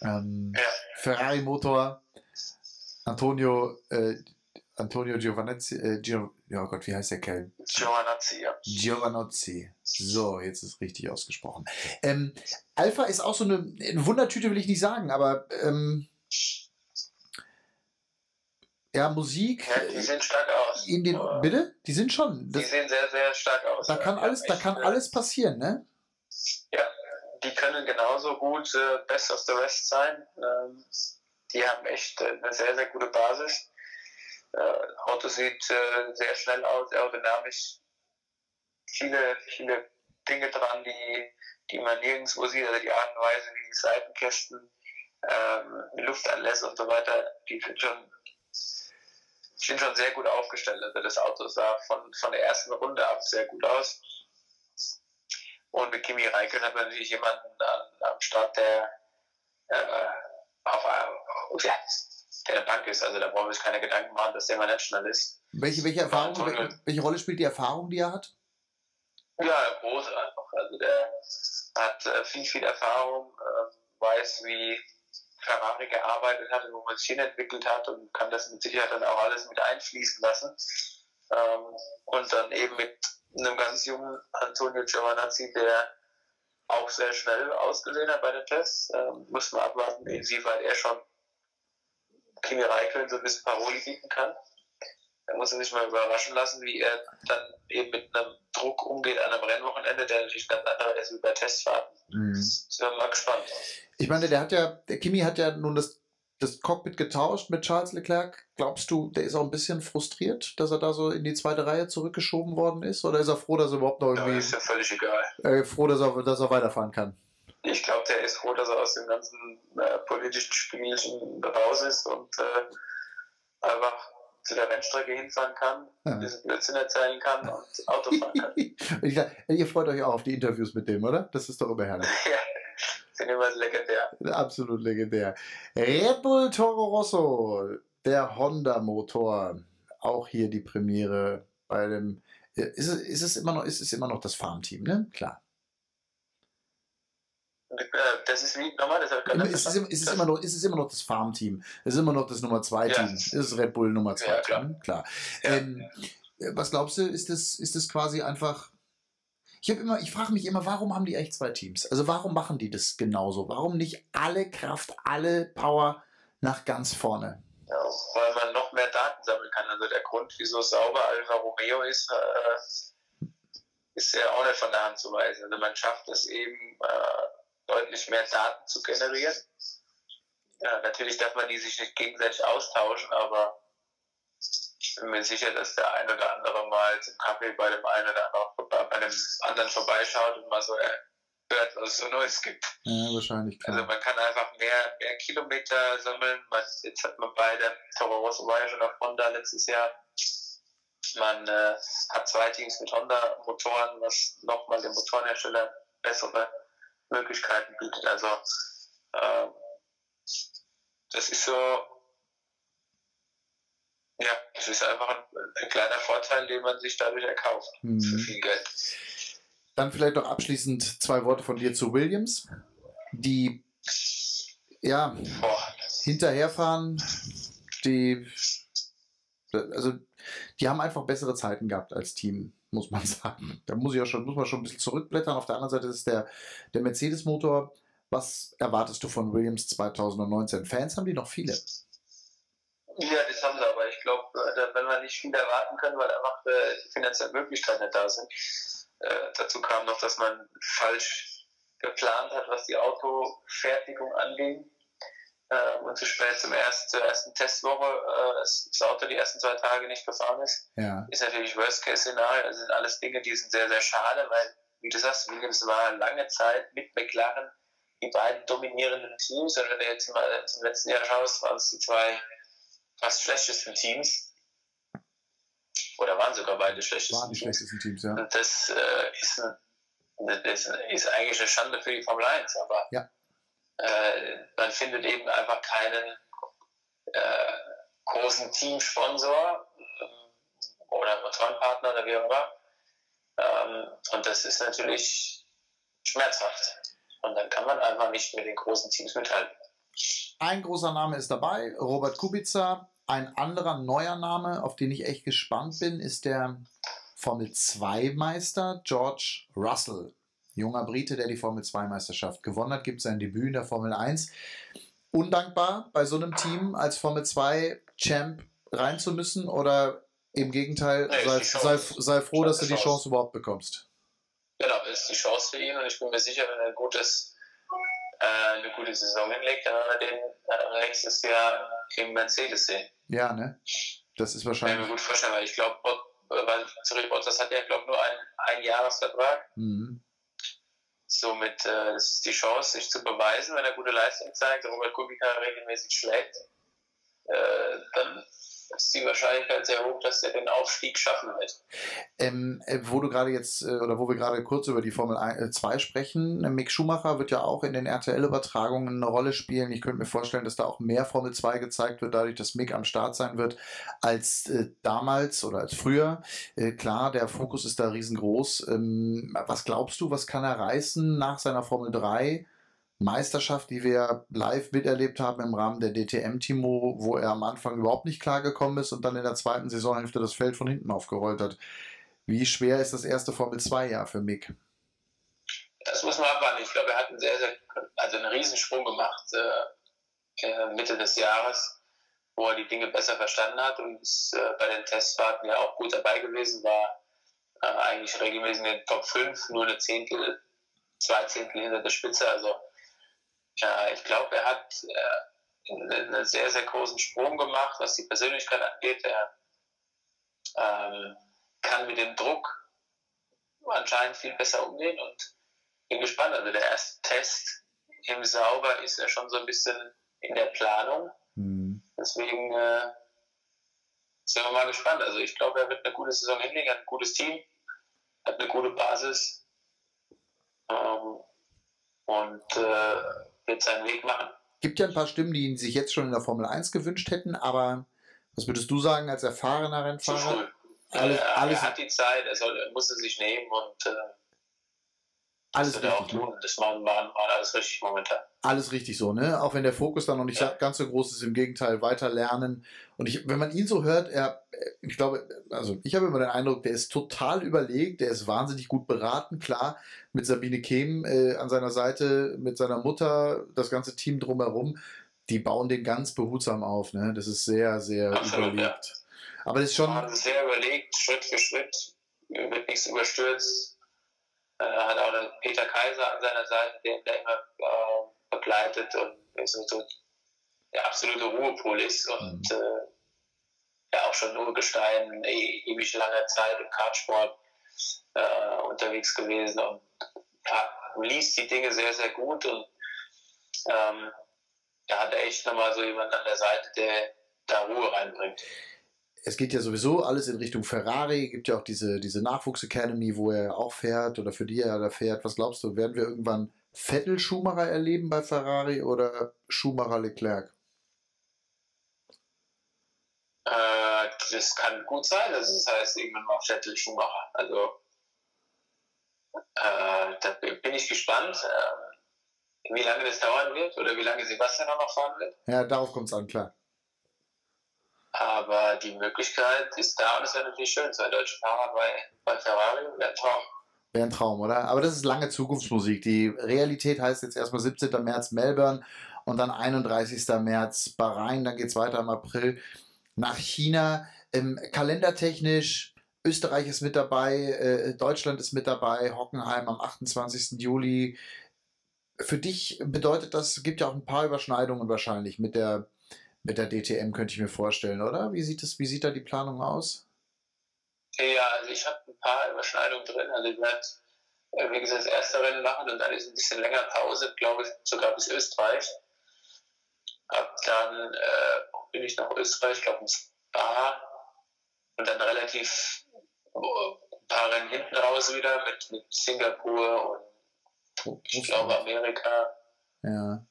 Ähm, ja. Ferrari Motor, Antonio, äh, Antonio Giovanazzi, äh, Gio, ja Gott, wie heißt der Kerl? Giovanazzi, ja. Giovanazzi. So, jetzt ist richtig ausgesprochen. Ähm, Alpha ist auch so eine, eine, Wundertüte, will ich nicht sagen, aber ähm, ja, Musik. Ja, die sehen stark aus. In den, bitte? Die sind schon. Das, die sehen sehr, sehr stark aus. Da kann alles, da kann alles passieren, ne? Ja, die können genauso gut äh, Best of the Rest sein. Ähm, die haben echt äh, eine sehr, sehr gute Basis. Äh, Auto sieht äh, sehr schnell aus, aerodynamisch. Viele, viele Dinge dran, die, die man nirgendwo sieht. Also die Art und Weise, wie die Seitenkästen, ähm, Luftanlässe und so weiter, die sind schon, sind schon sehr gut aufgestellt. Also das Auto sah von, von der ersten Runde ab sehr gut aus. Und mit Kimi Räikkönen hat man natürlich jemanden an, am Start, der äh, auf, auf, ja, der eine Bank ist. Also da brauchen wir uns keine Gedanken machen, dass der mal nicht schnell ist. Welche, welche Erfahrung, welche, welche Rolle spielt die Erfahrung, die er hat? Ja, große einfach. Also der hat äh, viel, viel Erfahrung, äh, weiß, wie Ferrari gearbeitet hat und wo man sich hinentwickelt hat und kann das mit Sicherheit dann auch alles mit einfließen lassen. Ähm, und dann eben mit einem ganz jungen Antonio Giovanazzi, der auch sehr schnell ausgesehen hat bei den Tests. Ähm, muss man abwarten, inwieweit er schon Kimi Räikkönen so ein bisschen Paroli bieten kann. Da muss er sich mal überraschen lassen, wie er dann eben mit einem Druck umgeht an einem Rennwochenende, der natürlich ganz anderer ist wie bei Testfahrten. Mhm. Sind wir mal gespannt. Ich meine, der hat ja, der Kimi hat ja nun das, das Cockpit getauscht mit Charles Leclerc. Glaubst du, der ist auch ein bisschen frustriert, dass er da so in die zweite Reihe zurückgeschoben worden ist? Oder ist er froh, dass er überhaupt noch irgendwie. Ja, ist ja völlig egal. Äh, froh, dass er, dass er weiterfahren kann. Ich glaube, der ist froh, dass er aus dem ganzen äh, politischen Spielchen raus ist und äh, einfach zu der Rennstrecke hinfahren kann, ja. ein bisschen Blödsinn erzählen kann und Auto fahren kann. [laughs] ich sag, ihr freut euch auch auf die Interviews mit dem, oder? Das ist doch immer herrlich. [laughs] ja, sind immer legendär. Absolut legendär. Red Bull Toro Rosso, der Honda-Motor. Auch hier die Premiere bei dem. Ist es, ist es immer noch, ist es immer noch das Farmteam, ne? Klar. Äh, das ist wie nochmal, das ist, es, ist, es immer noch, ist es immer noch das Farmteam. Es ist immer noch das Nummer 2 Team. Ja. Es ist Red Bull Nummer 2 ja, klar. Team. Klar. Ja. Ähm, was glaubst du, ist das, ist das quasi einfach. Ich habe immer, ich frage mich immer, warum haben die echt zwei Teams? Also warum machen die das genauso? Warum nicht alle Kraft, alle Power nach ganz vorne? Ja, weil man noch mehr Daten sammeln kann. Also der Grund, wieso sauber Alfa Romeo ist, äh, ist ja auch nicht von der Hand zu weisen. Also man schafft es eben, äh, deutlich mehr Daten zu generieren. Ja, natürlich darf man die sich nicht gegenseitig austauschen, aber ich bin mir sicher, dass der ein oder andere mal zum Kaffee bei dem einen oder anderen, bei dem anderen vorbeischaut und mal so hört, was es so Neues gibt. Ja, wahrscheinlich. Klar. Also man kann einfach mehr, mehr Kilometer sammeln. Man, jetzt hat man beide, Toro Rosso war ja schon auf Honda letztes Jahr. Man äh, hat zwei Teams mit Honda-Motoren, was nochmal dem Motorenhersteller bessere Möglichkeiten bietet. Also äh, das ist so, ja, es ist einfach ein, ein, kleiner Vorteil, den man sich dadurch erkauft mhm. für viel Geld. Dann vielleicht noch abschließend zwei Worte von dir zu Williams, die ja Boah. hinterherfahren, die also die haben einfach bessere Zeiten gehabt als Team muss man [laughs] sagen. Da muss, ich auch schon, muss man schon ein bisschen zurückblättern. Auf der anderen Seite ist der, der Mercedes-Motor. Was erwartest du von Williams 2019? Fans haben die noch viele. Ja, das haben sie, aber ich glaube, äh, wenn wir nicht viel erwarten können, weil einfach äh, die finanziellen Möglichkeiten nicht da sind. Äh, dazu kam noch, dass man falsch geplant hat, was die Autofertigung anging. Äh, und zu spät zum ersten, zur ersten Testwoche äh, das, das, Auto die ersten zwei Tage nicht gefahren ist, ja. ist natürlich Worst-Case-Szenario. Das sind alles Dinge, die sind sehr, sehr schade, weil, wie du sagst, Williams war lange Zeit mit McLaren die beiden dominierenden Teams. Und wenn du jetzt mal zum letzten Jahr schaust, waren es die zwei fast schlechtesten Teams. Oder waren sogar beide schlechtesten waren die schlechtesten Teams, ja. Und das, äh, ist, ein, das ist eigentlich eine Schande für die Formel 1, aber ja. Äh, man findet eben einfach keinen äh, großen Teamsponsor äh, oder Motorenpartner oder wie auch immer. Ähm, und das ist natürlich schmerzhaft. Und dann kann man einfach nicht mit den großen Teams mithalten. Ein großer Name ist dabei, Robert Kubica. Ein anderer neuer Name, auf den ich echt gespannt bin, ist der Formel 2 Meister George Russell. Junger Brite, der die Formel 2 Meisterschaft gewonnen hat, gibt sein Debüt in der Formel 1. Undankbar bei so einem Team als Formel 2 Champ rein zu müssen oder im Gegenteil, nee, sei, sei, sei, froh, dass du die Chance überhaupt bekommst. Genau, ist die Chance für ihn und ich bin mir sicher, wenn er ein gutes, äh, eine gute Saison hinlegt, dann werden wir den äh, nächstes Jahr im Mercedes sehen. Ja, ne? Das ist wahrscheinlich. Kann ich mir gut vorstellen, weil ich glaube, weil Zurich Bottas hat ja, glaube nur einen, einen Jahresvertrag. Mhm. Somit, äh, das ist die Chance, sich zu beweisen, wenn er gute Leistung zeigt, Robert Kubica regelmäßig schlägt, äh, dann ist die Wahrscheinlichkeit sehr hoch, dass er den Aufstieg schaffen wird. Ähm, äh, wo du gerade jetzt, äh, oder wo wir gerade kurz über die Formel 2 äh, sprechen, Mick Schumacher wird ja auch in den RTL-Übertragungen eine Rolle spielen. Ich könnte mir vorstellen, dass da auch mehr Formel 2 gezeigt wird, dadurch, dass Mick am Start sein wird, als äh, damals oder als früher. Äh, klar, der Fokus ist da riesengroß. Ähm, was glaubst du, was kann er reißen nach seiner Formel 3? Meisterschaft, die wir live miterlebt haben im Rahmen der DTM-Timo, wo er am Anfang überhaupt nicht klargekommen ist und dann in der zweiten Saisonhälfte das Feld von hinten aufgerollt hat. Wie schwer ist das erste Formel-2-Jahr für Mick? Das muss man abwarten. Ich glaube, er hat einen sehr, sehr, also einen Riesensprung gemacht äh, äh Mitte des Jahres, wo er die Dinge besser verstanden hat und ist äh, bei den Testfahrten ja auch gut dabei gewesen, war äh, eigentlich regelmäßig in den Top 5, nur eine Zehntel, zwei Zehntel hinter der Spitze. Also ja, ich glaube, er hat äh, einen sehr, sehr großen Sprung gemacht, was die Persönlichkeit angeht. Er ähm, kann mit dem Druck anscheinend viel besser umgehen und bin gespannt. Also der erste Test im Sauber ist ja schon so ein bisschen in der Planung. Mhm. Deswegen äh, sind wir mal gespannt. Also ich glaube, er wird eine gute Saison hinlegen, hat ein gutes Team, hat eine gute Basis ähm, und äh, wird seinen Weg machen. Gibt ja ein paar Stimmen, die ihn sich jetzt schon in der Formel 1 gewünscht hätten, aber was würdest du sagen als erfahrener Rennfahrer? Zu früh. Alles, alles, er hat die Zeit, er, soll, er muss sie sich nehmen und äh, alles das richtig, auch. Das machen, machen, machen alles richtig momentan. Alles richtig so, ne? Auch wenn der Fokus dann noch nicht ja. ganz so groß ist, im Gegenteil, weiter lernen. Und ich, wenn man ihn so hört, er, ich glaube, also ich habe immer den Eindruck, der ist total überlegt, der ist wahnsinnig gut beraten, klar, mit Sabine Kehm äh, an seiner Seite, mit seiner Mutter, das ganze Team drumherum, die bauen den ganz behutsam auf, ne? Das ist sehr, sehr Absolut, überlegt. Ja. Aber das ist schon. Sehr überlegt, Schritt für Schritt, wird nichts überstürzt äh, hat auch den Peter Kaiser an seiner Seite, der ihn da immer äh, begleitet und so, so der absolute Ruhepol ist und mhm. äh, ja auch schon nur Gestein e ewig langer Zeit im Kartsport äh, unterwegs gewesen und liest die Dinge sehr, sehr gut und ähm, da hat er echt nochmal so jemand an der Seite, der da Ruhe reinbringt es geht ja sowieso alles in Richtung Ferrari. Gibt ja auch diese, diese Nachwuchs-Academy, wo er auch fährt oder für die er da fährt. Was glaubst du, werden wir irgendwann Vettel Schumacher erleben bei Ferrari oder Schumacher Leclerc? Äh, das kann gut sein, dass es heißt irgendwann mal Vettel Schumacher. Also äh, da bin ich gespannt, äh, wie lange das dauern wird oder wie lange Sebastian noch fahren wird. Ja, darauf kommt es an, klar. Aber die Möglichkeit ist da und es wäre natürlich schön, zwei deutsche Fahrer bei, bei Ferrari wäre ein Traum. Wäre ein Traum, oder? Aber das ist lange Zukunftsmusik. Die Realität heißt jetzt erstmal 17. März Melbourne und dann 31. März Bahrain, dann geht es weiter im April nach China. Ähm, kalendertechnisch, Österreich ist mit dabei, äh, Deutschland ist mit dabei, Hockenheim am 28. Juli, für dich bedeutet das, gibt ja auch ein paar Überschneidungen wahrscheinlich mit der, mit der DTM, könnte ich mir vorstellen, oder? Wie sieht, das, wie sieht da die Planung aus? Ja, also ich habe ein paar Überschneidungen drin. Also ich werde, äh, wie gesagt, das erste Rennen machen und dann ist ein bisschen länger Pause, glaube ich, sogar bis Österreich. Ab dann äh, bin ich nach Österreich, glaube ich, Spa und dann relativ ein paar Rennen hinten raus wieder mit, mit Singapur und oh, ich glaube Amerika. Ja.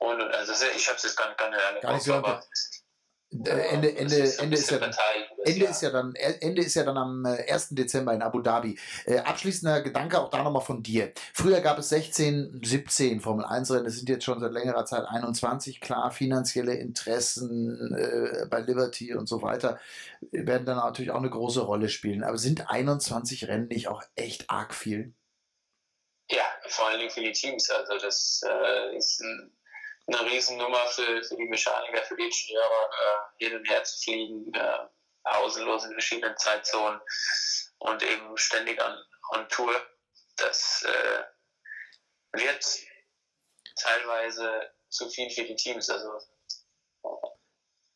Und, also ich habe es jetzt gar, gar nicht alle gar nicht so aber Ende, Ende, Ende, ist ja dann, Ende ist ja dann, Ende ist ja dann am 1. Äh, Dezember in Abu Dhabi. Äh, abschließender Gedanke auch da nochmal von dir. Früher gab es 16, 17 Formel 1 Rennen, es sind jetzt schon seit längerer Zeit 21, klar, finanzielle Interessen äh, bei Liberty und so weiter werden dann natürlich auch eine große Rolle spielen. Aber sind 21 Rennen nicht auch echt arg viel? Ja, vor allen Dingen für die Teams. Also das äh, ist ein eine Riesennummer für, für die Mechaniker, für die Ingenieure, äh, hin und her zu fliegen, äh, pausenlos in verschiedenen Zeitzonen und eben ständig an, on Tour. Das äh, wird teilweise zu viel für die Teams. Also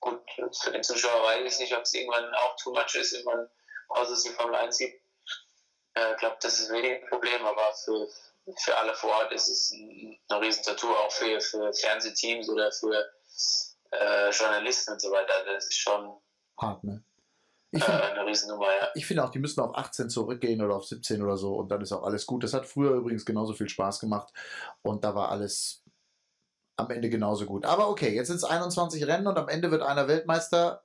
gut, für den Zuschauer weiß ich nicht, ob es irgendwann auch too much ist, wenn man Pause die Formel 1 gibt. Ich äh, glaube, das ist weniger ein Problem, aber für, für alle vor Ort ist es eine Riesentour, auch für, für Fernsehteams oder für äh, Journalisten und so weiter. Das ist schon hart, ne? Ich find, äh, eine Riesennummer, ja. Ich finde auch, die müssen auf 18 zurückgehen oder auf 17 oder so und dann ist auch alles gut. Das hat früher übrigens genauso viel Spaß gemacht und da war alles am Ende genauso gut. Aber okay, jetzt sind es 21 Rennen und am Ende wird einer Weltmeister.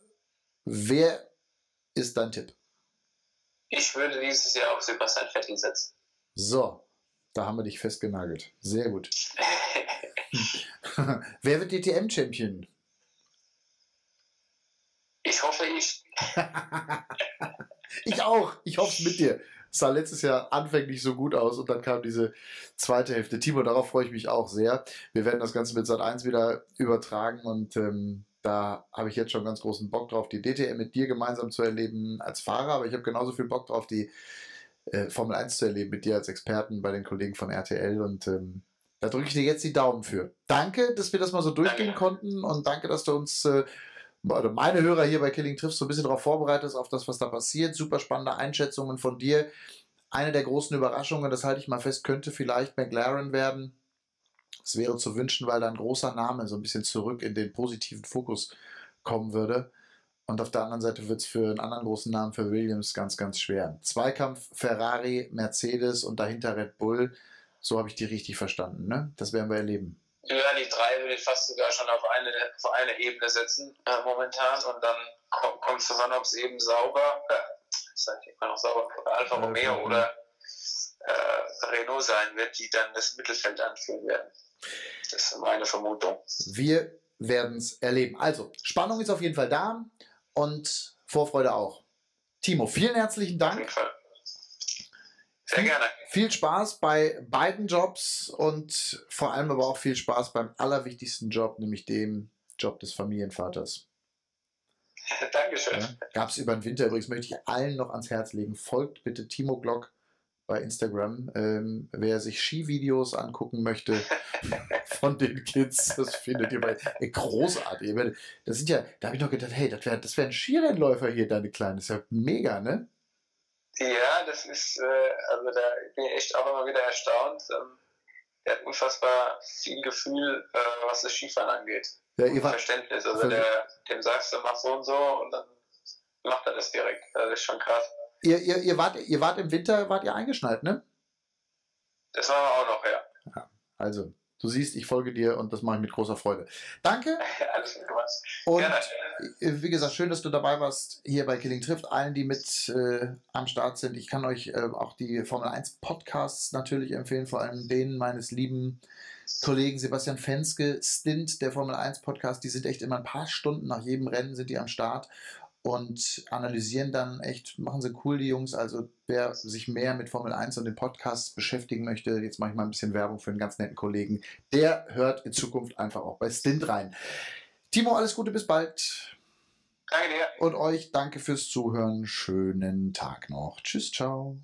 Wer ist dein Tipp? Ich würde dieses Jahr auf Sebastian Vettel setzen. So, da haben wir dich festgenagelt. Sehr gut. [laughs] [laughs] Wer wird DTM-Champion? Ich hoffe ich. [laughs] ich auch. Ich hoffe es mit dir. Es sah letztes Jahr anfänglich so gut aus und dann kam diese zweite Hälfte. Timo, darauf freue ich mich auch sehr. Wir werden das Ganze mit Sat 1 wieder übertragen und ähm, da habe ich jetzt schon ganz großen Bock drauf, die DTM mit dir gemeinsam zu erleben als Fahrer, aber ich habe genauso viel Bock drauf, die äh, Formel 1 zu erleben mit dir als Experten bei den Kollegen von RTL und ähm, da drücke ich dir jetzt die Daumen für. Danke, dass wir das mal so durchgehen konnten und danke, dass du uns äh, oder meine Hörer hier bei Killing Triffs so ein bisschen darauf vorbereitet auf das, was da passiert. Super spannende Einschätzungen von dir. Eine der großen Überraschungen, das halte ich mal fest, könnte vielleicht McLaren werden. Es wäre zu wünschen, weil da ein großer Name so ein bisschen zurück in den positiven Fokus kommen würde. Und auf der anderen Seite wird es für einen anderen großen Namen für Williams ganz, ganz schwer. Zweikampf Ferrari, Mercedes und dahinter Red Bull. So habe ich die richtig verstanden. Ne? Das werden wir erleben. Ja, die drei würde ich fast sogar schon auf eine, auf eine Ebene setzen äh, momentan. Und dann kommt es dran, ob es eben sauber, äh, sag ich immer noch sauber, Alfa äh, Romeo oder äh, Renault sein wird, die dann das Mittelfeld anführen werden. Das ist meine Vermutung. Wir werden es erleben. Also, Spannung ist auf jeden Fall da und Vorfreude auch. Timo, vielen herzlichen Dank. Sehr gerne. Viel Spaß bei beiden Jobs und vor allem aber auch viel Spaß beim allerwichtigsten Job, nämlich dem Job des Familienvaters. [laughs] Dankeschön. Ja, Gab es über den Winter übrigens, möchte ich allen noch ans Herz legen. Folgt bitte Timo Glock bei Instagram. Ähm, wer sich Skivideos angucken möchte [laughs] von den Kids, das findet ihr bei äh, großartig. Das sind ja, da habe ich noch gedacht, hey, das wäre das wär ein Skirennläufer hier, deine Kleine. Das ist ja mega, ne? Ja, das ist, äh, also da bin ich echt auch immer wieder erstaunt. Ähm, der hat unfassbar viel Gefühl, äh, was das Skifahren angeht. Ja, ihr war, Verständnis. Also der, dem sagst du, mach so und so und dann macht er das direkt. Das ist schon krass. Ihr, ihr, ihr, wart, ihr wart im Winter, wart ihr eingeschneit, ne? Das waren wir auch noch, ja. ja. Also, du siehst, ich folge dir und das mache ich mit großer Freude. Danke. [laughs] Alles gut gemacht. Und Gerne. Äh, wie gesagt, schön, dass du dabei warst hier bei Killing Trifft. Allen, die mit äh, am Start sind. Ich kann euch äh, auch die Formel 1 Podcasts natürlich empfehlen, vor allem denen meines lieben Kollegen Sebastian Fenske, Stint, der Formel 1 Podcast. Die sind echt immer ein paar Stunden nach jedem Rennen sind die am Start und analysieren dann echt, machen sie cool, die Jungs. Also wer sich mehr mit Formel 1 und den Podcasts beschäftigen möchte, jetzt mache ich mal ein bisschen Werbung für einen ganz netten Kollegen, der hört in Zukunft einfach auch bei Stint rein. Timo, alles Gute, bis bald. Danke dir. Und euch danke fürs Zuhören. Schönen Tag noch. Tschüss, ciao.